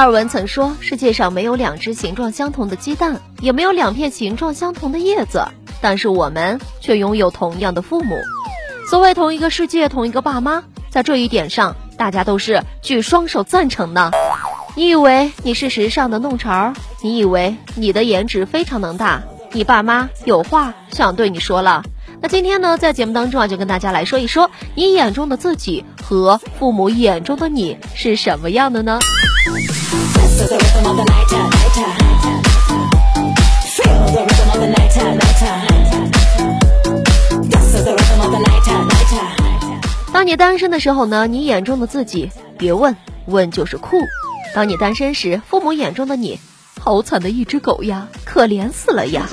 达尔文曾说：“世界上没有两只形状相同的鸡蛋，也没有两片形状相同的叶子，但是我们却拥有同样的父母。所谓同一个世界，同一个爸妈，在这一点上，大家都是举双手赞成的。你以为你是时尚的弄潮儿？你以为你的颜值非常能打？你爸妈有话想对你说了。那今天呢，在节目当中啊，就跟大家来说一说，你眼中的自己和父母眼中的你是什么样的呢？”当你单身的时候呢，你眼中的自己，别问，问就是酷。当你单身时，父母眼中的你，好惨的一只狗呀，可怜死了呀。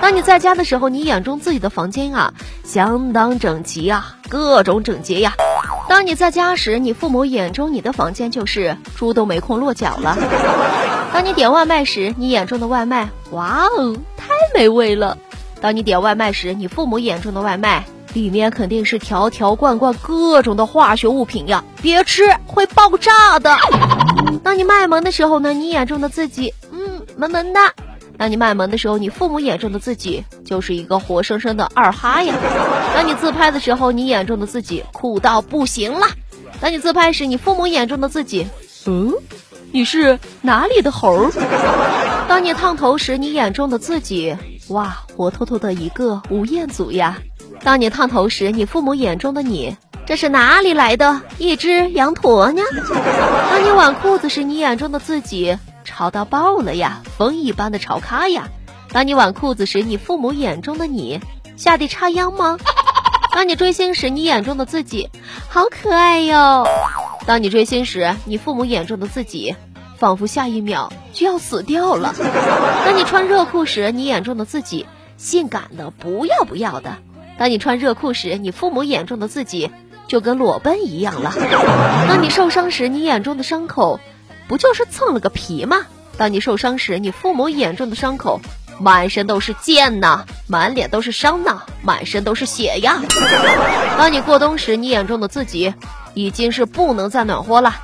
当你在家的时候，你眼中自己的房间啊，相当整齐呀，各种整洁呀。当你在家时，你父母眼中你的房间就是猪都没空落脚了。当你点外卖时，你眼中的外卖，哇哦，太美味了。当你点外卖时，你父母眼中的外卖里面肯定是条条罐罐各种的化学物品呀，别吃会爆炸的。当你卖萌的时候呢，你眼中的自己，嗯，萌萌哒。当你卖萌的时候，你父母眼中的自己就是一个活生生的二哈呀。当你自拍的时候，你眼中的自己酷到不行了。当你自拍时，你父母眼中的自己，嗯，你是哪里的猴？当你烫头时，你眼中的自己，哇，活脱脱的一个吴彦祖呀。当你烫头时，你父母眼中的你，这是哪里来的一只羊驼呢？当你挽裤子时，你眼中的自己。潮到爆了呀，风一般的潮咖呀！当你挽裤子时，你父母眼中的你下地插秧吗？当你追星时，你眼中的自己好可爱哟！当你追星时，你父母眼中的自己仿佛下一秒就要死掉了。当你穿热裤时，你眼中的自己性感的不要不要的。当你穿热裤时，你父母眼中的自己就跟裸奔一样了。当你受伤时，你眼中的伤口。不就是蹭了个皮吗？当你受伤时，你父母眼中的伤口，满身都是剑呐，满脸都是伤呐，满身都是血呀。当你过冬时，你眼中的自己已经是不能再暖和了。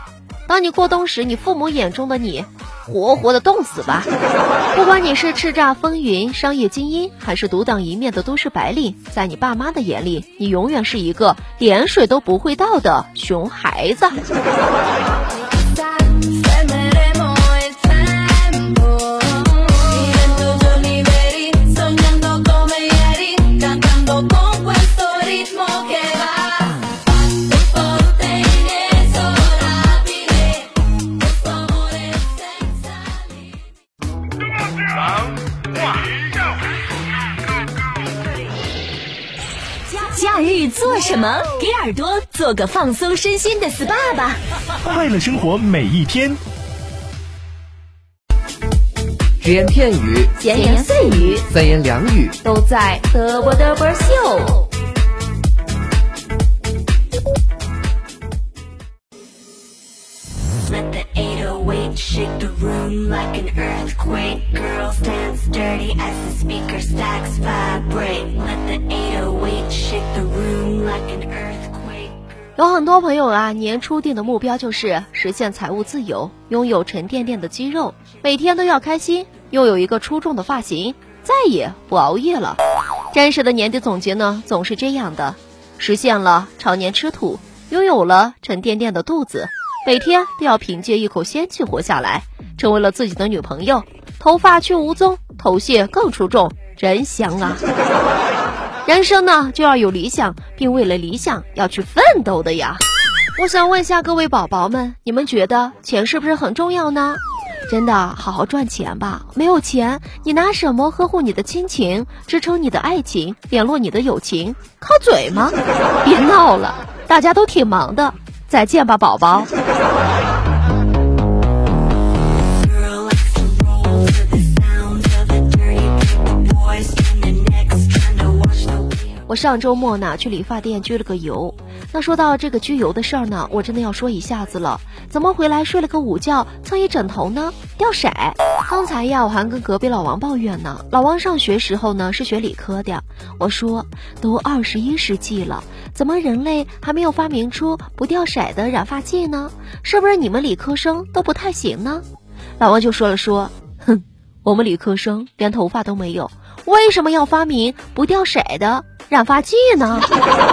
当你过冬时，你父母眼中的你，活活的冻死吧。不管你是叱咤风云商业精英，还是独当一面的都市白领，在你爸妈的眼里，你永远是一个连水都不会倒的熊孩子。做什么？给耳朵做个放松身心的 SPA 吧！快乐生活每一天。只言片语，闲言碎语，三言两语，都在嘚啵嘚啵秀。有很多朋友啊，年初定的目标就是实现财务自由，拥有沉甸甸的肌肉，每天都要开心，拥有一个出众的发型，再也不熬夜了。真实的年底总结呢，总是这样的：实现了常年吃土，拥有了沉甸甸的肚子，每天都要凭借一口仙气活下来，成为了自己的女朋友，头发却无踪，头屑更出众，真香啊！人生呢就要有理想，并为了理想要去奋斗的呀。我想问一下各位宝宝们，你们觉得钱是不是很重要呢？真的，好好赚钱吧。没有钱，你拿什么呵护你的亲情，支撑你的爱情，联络你的友情？靠嘴吗？别闹了，大家都挺忙的。再见吧，宝宝。上周末呢去理发店焗了个油。那说到这个焗油的事儿呢，我真的要说一下子了。怎么回来睡了个午觉，蹭一枕头呢？掉色！刚才呀，我还跟隔壁老王抱怨呢。老王上学时候呢是学理科的，我说都二十一世纪了，怎么人类还没有发明出不掉色的染发剂呢？是不是你们理科生都不太行呢？老王就说了说，哼，我们理科生连头发都没有，为什么要发明不掉色的？染发剂呢？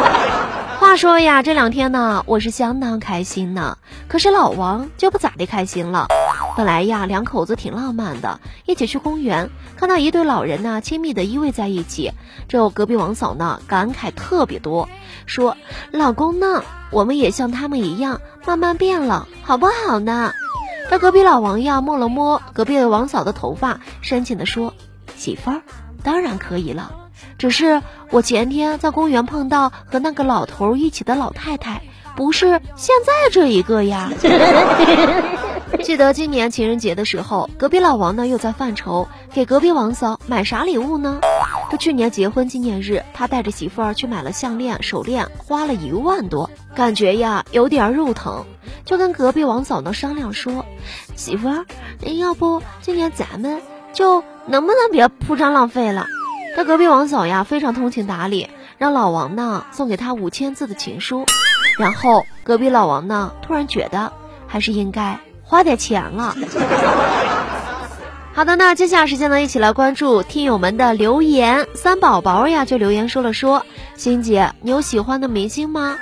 话说呀，这两天呢，我是相当开心呢。可是老王就不咋地开心了。本来呀，两口子挺浪漫的，一起去公园，看到一对老人呢，亲密的依偎在一起。这隔壁王嫂呢，感慨特别多，说：“老公呢，我们也像他们一样，慢慢变了，好不好呢？”这隔壁老王呀，摸了摸隔壁王嫂的头发，深情地说：“媳妇儿，当然可以了。”只是我前天在公园碰到和那个老头一起的老太太，不是现在这一个呀。记得今年情人节的时候，隔壁老王呢又在犯愁，给隔壁王嫂买啥礼物呢？这去年结婚纪念日，他带着媳妇儿去买了项链、手链，花了一万多，感觉呀有点肉疼，就跟隔壁王嫂呢商量说：“媳妇儿，要不今年咱们就能不能别铺张浪费了？”那隔壁王嫂呀，非常通情达理，让老王呢送给她五千字的情书。然后隔壁老王呢，突然觉得还是应该花点钱了。好的，那接下来时间呢，一起来关注听友们的留言。三宝宝呀，就留言说了说，欣姐，你有喜欢的明星吗？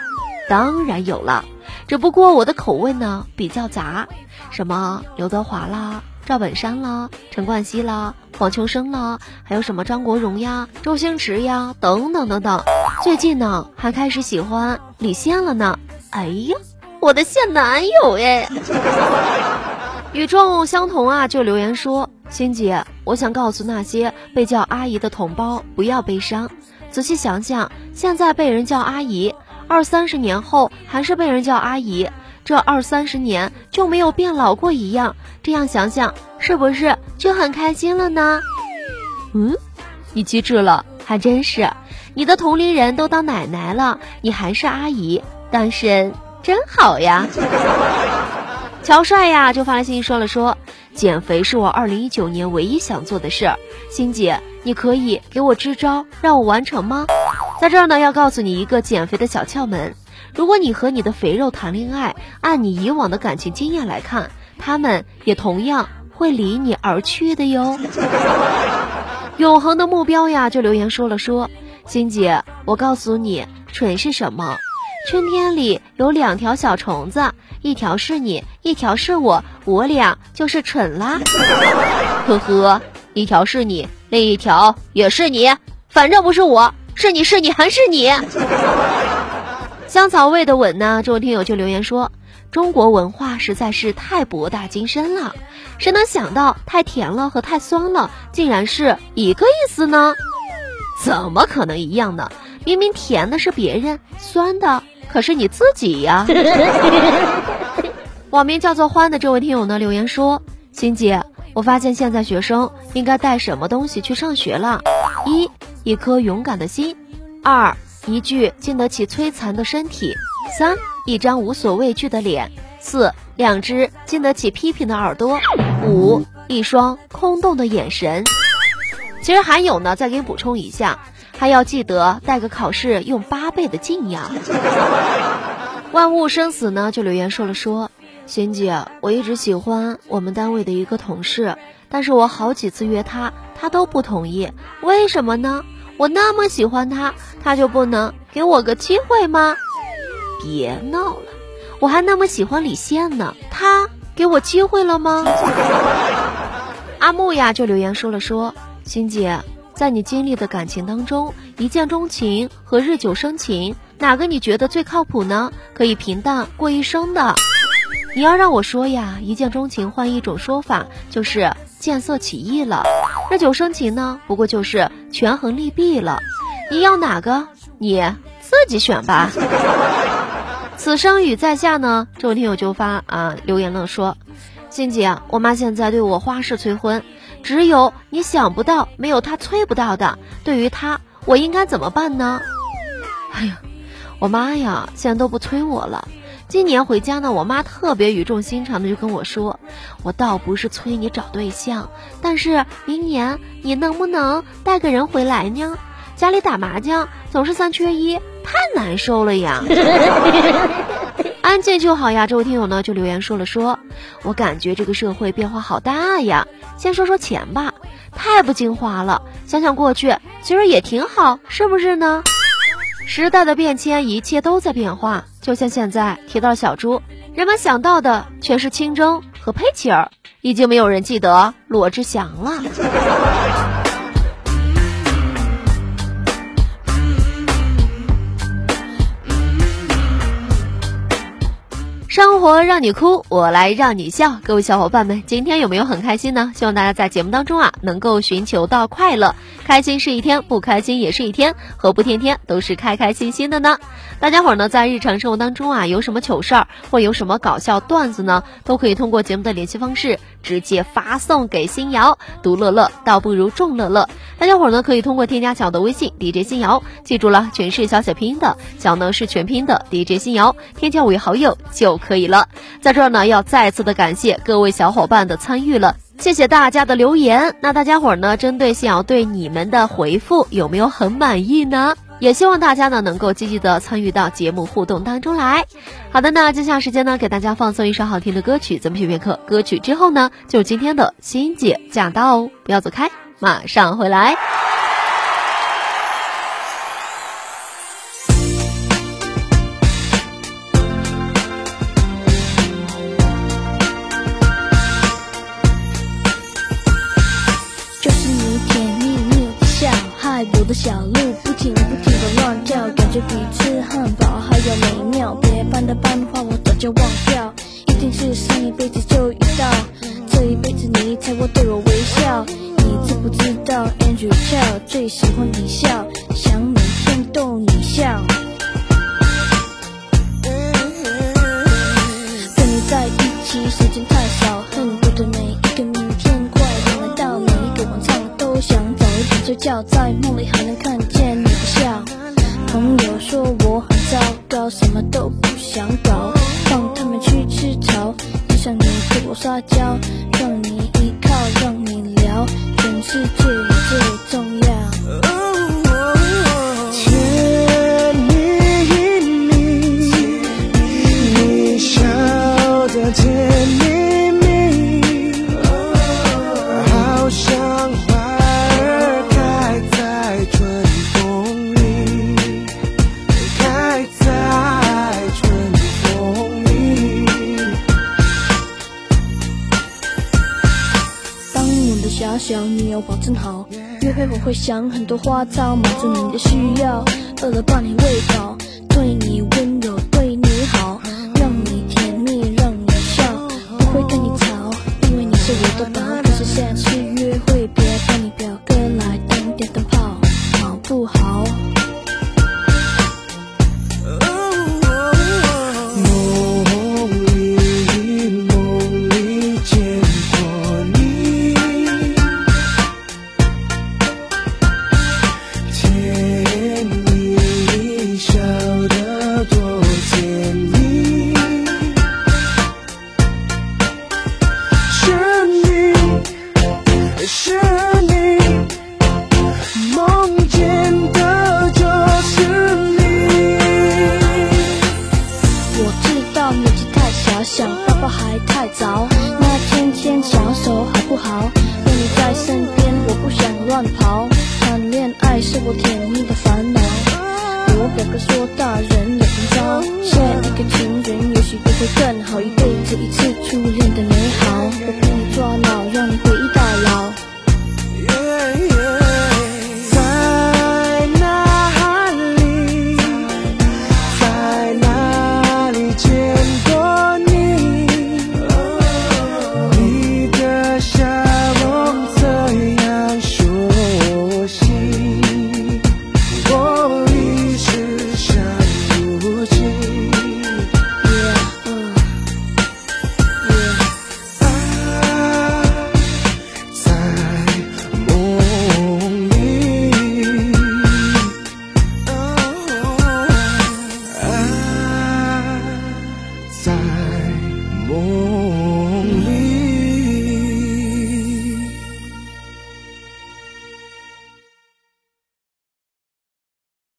当然有了，只不过我的口味呢比较杂，什么刘德华啦。赵本山啦，陈冠希啦，黄秋生啦，还有什么张国荣呀、周星驰呀，等等等等。最近呢，还开始喜欢李现了呢。哎呀，我的现男友哎！与众相同啊，就留言说：欣姐，我想告诉那些被叫阿姨的同胞，不要悲伤。仔细想想，现在被人叫阿姨，二三十年后还是被人叫阿姨。这二三十年就没有变老过一样，这样想想是不是就很开心了呢？嗯，你机智了，还真是。你的同龄人都当奶奶了，你还是阿姨，单身真好呀。乔帅呀就发来信息说了说，减肥是我二零一九年唯一想做的事儿。欣姐，你可以给我支招让我完成吗？在这儿呢要告诉你一个减肥的小窍门。如果你和你的肥肉谈恋爱，按你以往的感情经验来看，他们也同样会离你而去的哟。永恒的目标呀，就留言说了说，欣姐，我告诉你，蠢是什么？春天里有两条小虫子，一条是你，一条是我，我俩就是蠢啦。呵呵，一条是你，另一条也是你，反正不是我，是你是你还是你。香草味的吻呢？这位听友就留言说：“中国文化实在是太博大精深了，谁能想到太甜了和太酸了竟然是一个意思呢？怎么可能一样呢？明明甜的是别人，酸的可是你自己呀！” 网名叫做欢的这位听友呢留言说：“欣姐，我发现现在学生应该带什么东西去上学了？一，一颗勇敢的心；二。”一具经得起摧残的身体，三一张无所畏惧的脸，四两只经得起批评的耳朵，五一双空洞的眼神。其实还有呢，再给你补充一下，还要记得带个考试用八倍的劲呀。万物生死呢，就留言说了说，贤姐，我一直喜欢我们单位的一个同事，但是我好几次约他，他都不同意，为什么呢？我那么喜欢他，他就不能给我个机会吗？别闹了，我还那么喜欢李现呢，他给我机会了吗？阿木呀就留言说了说，欣姐，在你经历的感情当中，一见钟情和日久生情，哪个你觉得最靠谱呢？可以平淡过一生的。你要让我说呀，一见钟情换一种说法就是见色起意了；日久生情呢，不过就是权衡利弊了。你要哪个？你自己选吧。此生与在下呢，这位听友就发啊留言了，说：欣姐，我妈现在对我花式催婚，只有你想不到，没有她催不到的。对于她，我应该怎么办呢？哎呀，我妈呀，现在都不催我了。今年回家呢，我妈特别语重心长的就跟我说：“我倒不是催你找对象，但是明年你能不能带个人回来呢？家里打麻将总是三缺一，太难受了呀。”安静就好呀。这位听友呢就留言说了说：“我感觉这个社会变化好大呀。先说说钱吧，太不经花了。想想过去，其实也挺好，是不是呢？”时代的变迁，一切都在变化。就像现在提到小猪，人们想到的全是清蒸和佩奇尔，已经没有人记得罗志祥了。生活让你哭，我来让你笑。各位小伙伴们，今天有没有很开心呢？希望大家在节目当中啊，能够寻求到快乐。开心是一天，不开心也是一天，何不天天都是开开心心的呢？大家伙儿呢，在日常生活当中啊，有什么糗事儿或有什么搞笑段子呢，都可以通过节目的联系方式直接发送给新瑶。独乐乐倒不如众乐乐。大家伙儿呢，可以通过添加小的微信 DJ 新瑶，记住了，全是小写拼音的，小呢是全拼的 DJ 新瑶，添加为好友就。可以了，在这儿呢，要再次的感谢各位小伙伴的参与了，谢谢大家的留言。那大家伙儿呢，针对信瑶对你们的回复，有没有很满意呢？也希望大家呢，能够积极的参与到节目互动当中来。好的，那接下来时间呢，给大家放送一首好听的歌曲，咱们片片刻，歌曲之后呢，就今天的欣姐驾到哦，不要走开，马上回来。的小鹿不停不停的比吃汉堡还要美妙。别班的班花我早就忘掉，一定是上一辈子就遇到，这一辈子你才会对我微笑。你知不知道？Andrew Chow 最喜欢你笑，想每天逗你笑。跟你在一起时间太少，恨不得每一个明天快点来到，每一个晚上都想早一点睡觉，在梦里还能看。说我很糟糕什么都不想搞，放他们去吃草，就像你对我撒娇，会想很多花草，满足你的需要，饿了把你喂饱，人的文章，下一个情人也许不会更好。一辈子一次初恋的美好，我帮你抓牢。